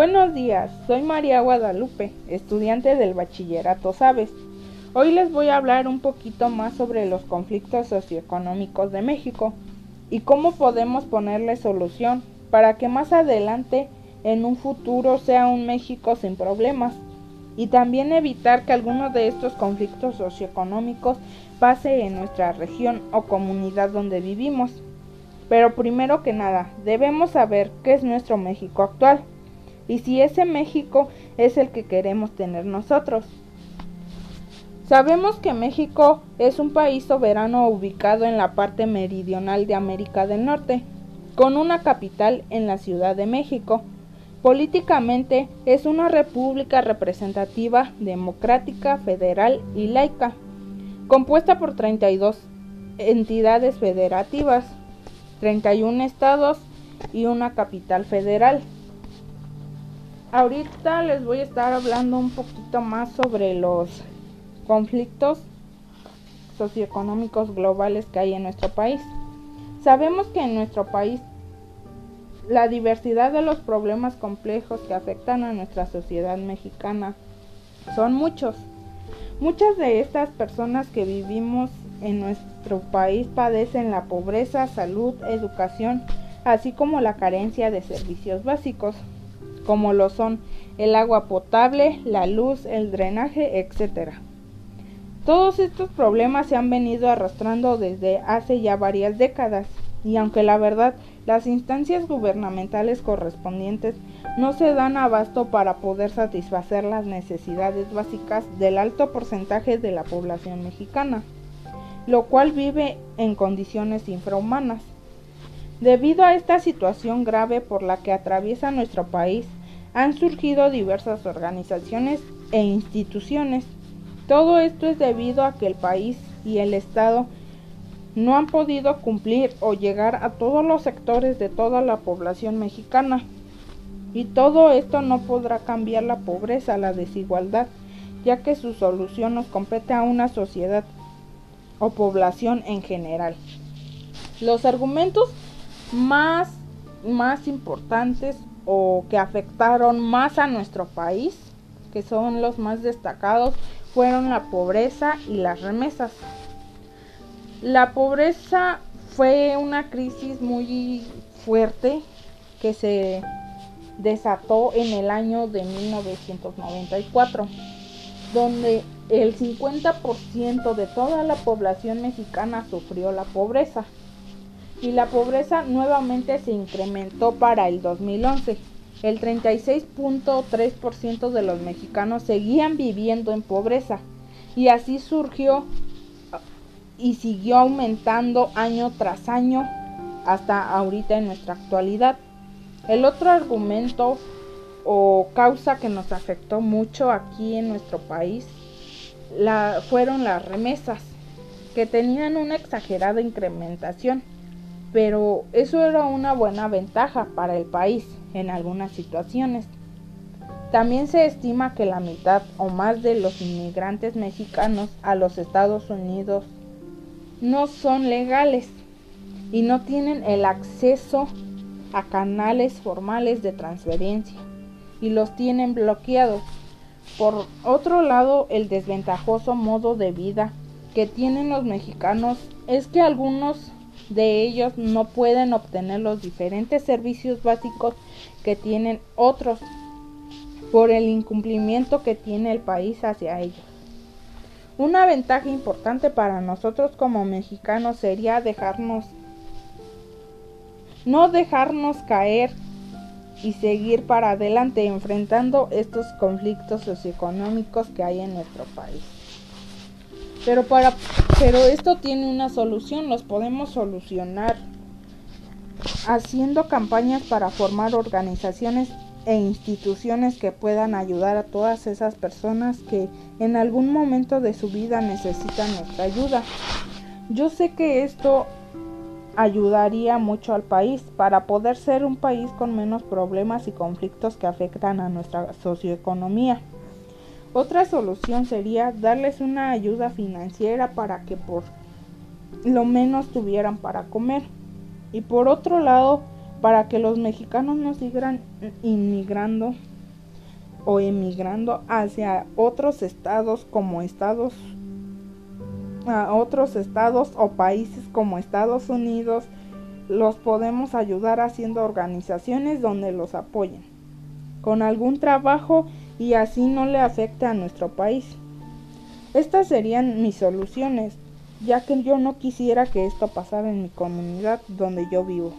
Buenos días, soy María Guadalupe, estudiante del Bachillerato Sabes. Hoy les voy a hablar un poquito más sobre los conflictos socioeconómicos de México y cómo podemos ponerle solución para que más adelante en un futuro sea un México sin problemas y también evitar que alguno de estos conflictos socioeconómicos pase en nuestra región o comunidad donde vivimos. Pero primero que nada, debemos saber qué es nuestro México actual y si ese México es el que queremos tener nosotros. Sabemos que México es un país soberano ubicado en la parte meridional de América del Norte, con una capital en la Ciudad de México. Políticamente es una república representativa, democrática, federal y laica, compuesta por 32 entidades federativas, 31 estados y una capital federal. Ahorita les voy a estar hablando un poquito más sobre los conflictos socioeconómicos globales que hay en nuestro país. Sabemos que en nuestro país la diversidad de los problemas complejos que afectan a nuestra sociedad mexicana son muchos. Muchas de estas personas que vivimos en nuestro país padecen la pobreza, salud, educación, así como la carencia de servicios básicos como lo son el agua potable, la luz, el drenaje, etc. Todos estos problemas se han venido arrastrando desde hace ya varias décadas y aunque la verdad las instancias gubernamentales correspondientes no se dan abasto para poder satisfacer las necesidades básicas del alto porcentaje de la población mexicana, lo cual vive en condiciones infrahumanas. Debido a esta situación grave por la que atraviesa nuestro país, han surgido diversas organizaciones e instituciones. Todo esto es debido a que el país y el Estado no han podido cumplir o llegar a todos los sectores de toda la población mexicana. Y todo esto no podrá cambiar la pobreza, la desigualdad, ya que su solución nos compete a una sociedad o población en general. Los argumentos más, más importantes o que afectaron más a nuestro país, que son los más destacados, fueron la pobreza y las remesas. La pobreza fue una crisis muy fuerte que se desató en el año de 1994, donde el 50% de toda la población mexicana sufrió la pobreza y la pobreza nuevamente se incrementó para el 2011. El 36.3% de los mexicanos seguían viviendo en pobreza y así surgió y siguió aumentando año tras año hasta ahorita en nuestra actualidad. El otro argumento o causa que nos afectó mucho aquí en nuestro país fueron las remesas, que tenían una exagerada incrementación pero eso era una buena ventaja para el país en algunas situaciones. También se estima que la mitad o más de los inmigrantes mexicanos a los Estados Unidos no son legales y no tienen el acceso a canales formales de transferencia y los tienen bloqueados. Por otro lado, el desventajoso modo de vida que tienen los mexicanos es que algunos de ellos no pueden obtener los diferentes servicios básicos que tienen otros por el incumplimiento que tiene el país hacia ellos. Una ventaja importante para nosotros como mexicanos sería dejarnos, no dejarnos caer y seguir para adelante enfrentando estos conflictos socioeconómicos que hay en nuestro país. Pero para pero esto tiene una solución, los podemos solucionar haciendo campañas para formar organizaciones e instituciones que puedan ayudar a todas esas personas que en algún momento de su vida necesitan nuestra ayuda. Yo sé que esto ayudaría mucho al país para poder ser un país con menos problemas y conflictos que afectan a nuestra socioeconomía. Otra solución sería darles una ayuda financiera para que por lo menos tuvieran para comer. Y por otro lado, para que los mexicanos no sigan inmigrando o emigrando hacia otros estados como Estados a otros estados o países como Estados Unidos, los podemos ayudar haciendo organizaciones donde los apoyen con algún trabajo y así no le afecte a nuestro país. Estas serían mis soluciones, ya que yo no quisiera que esto pasara en mi comunidad donde yo vivo.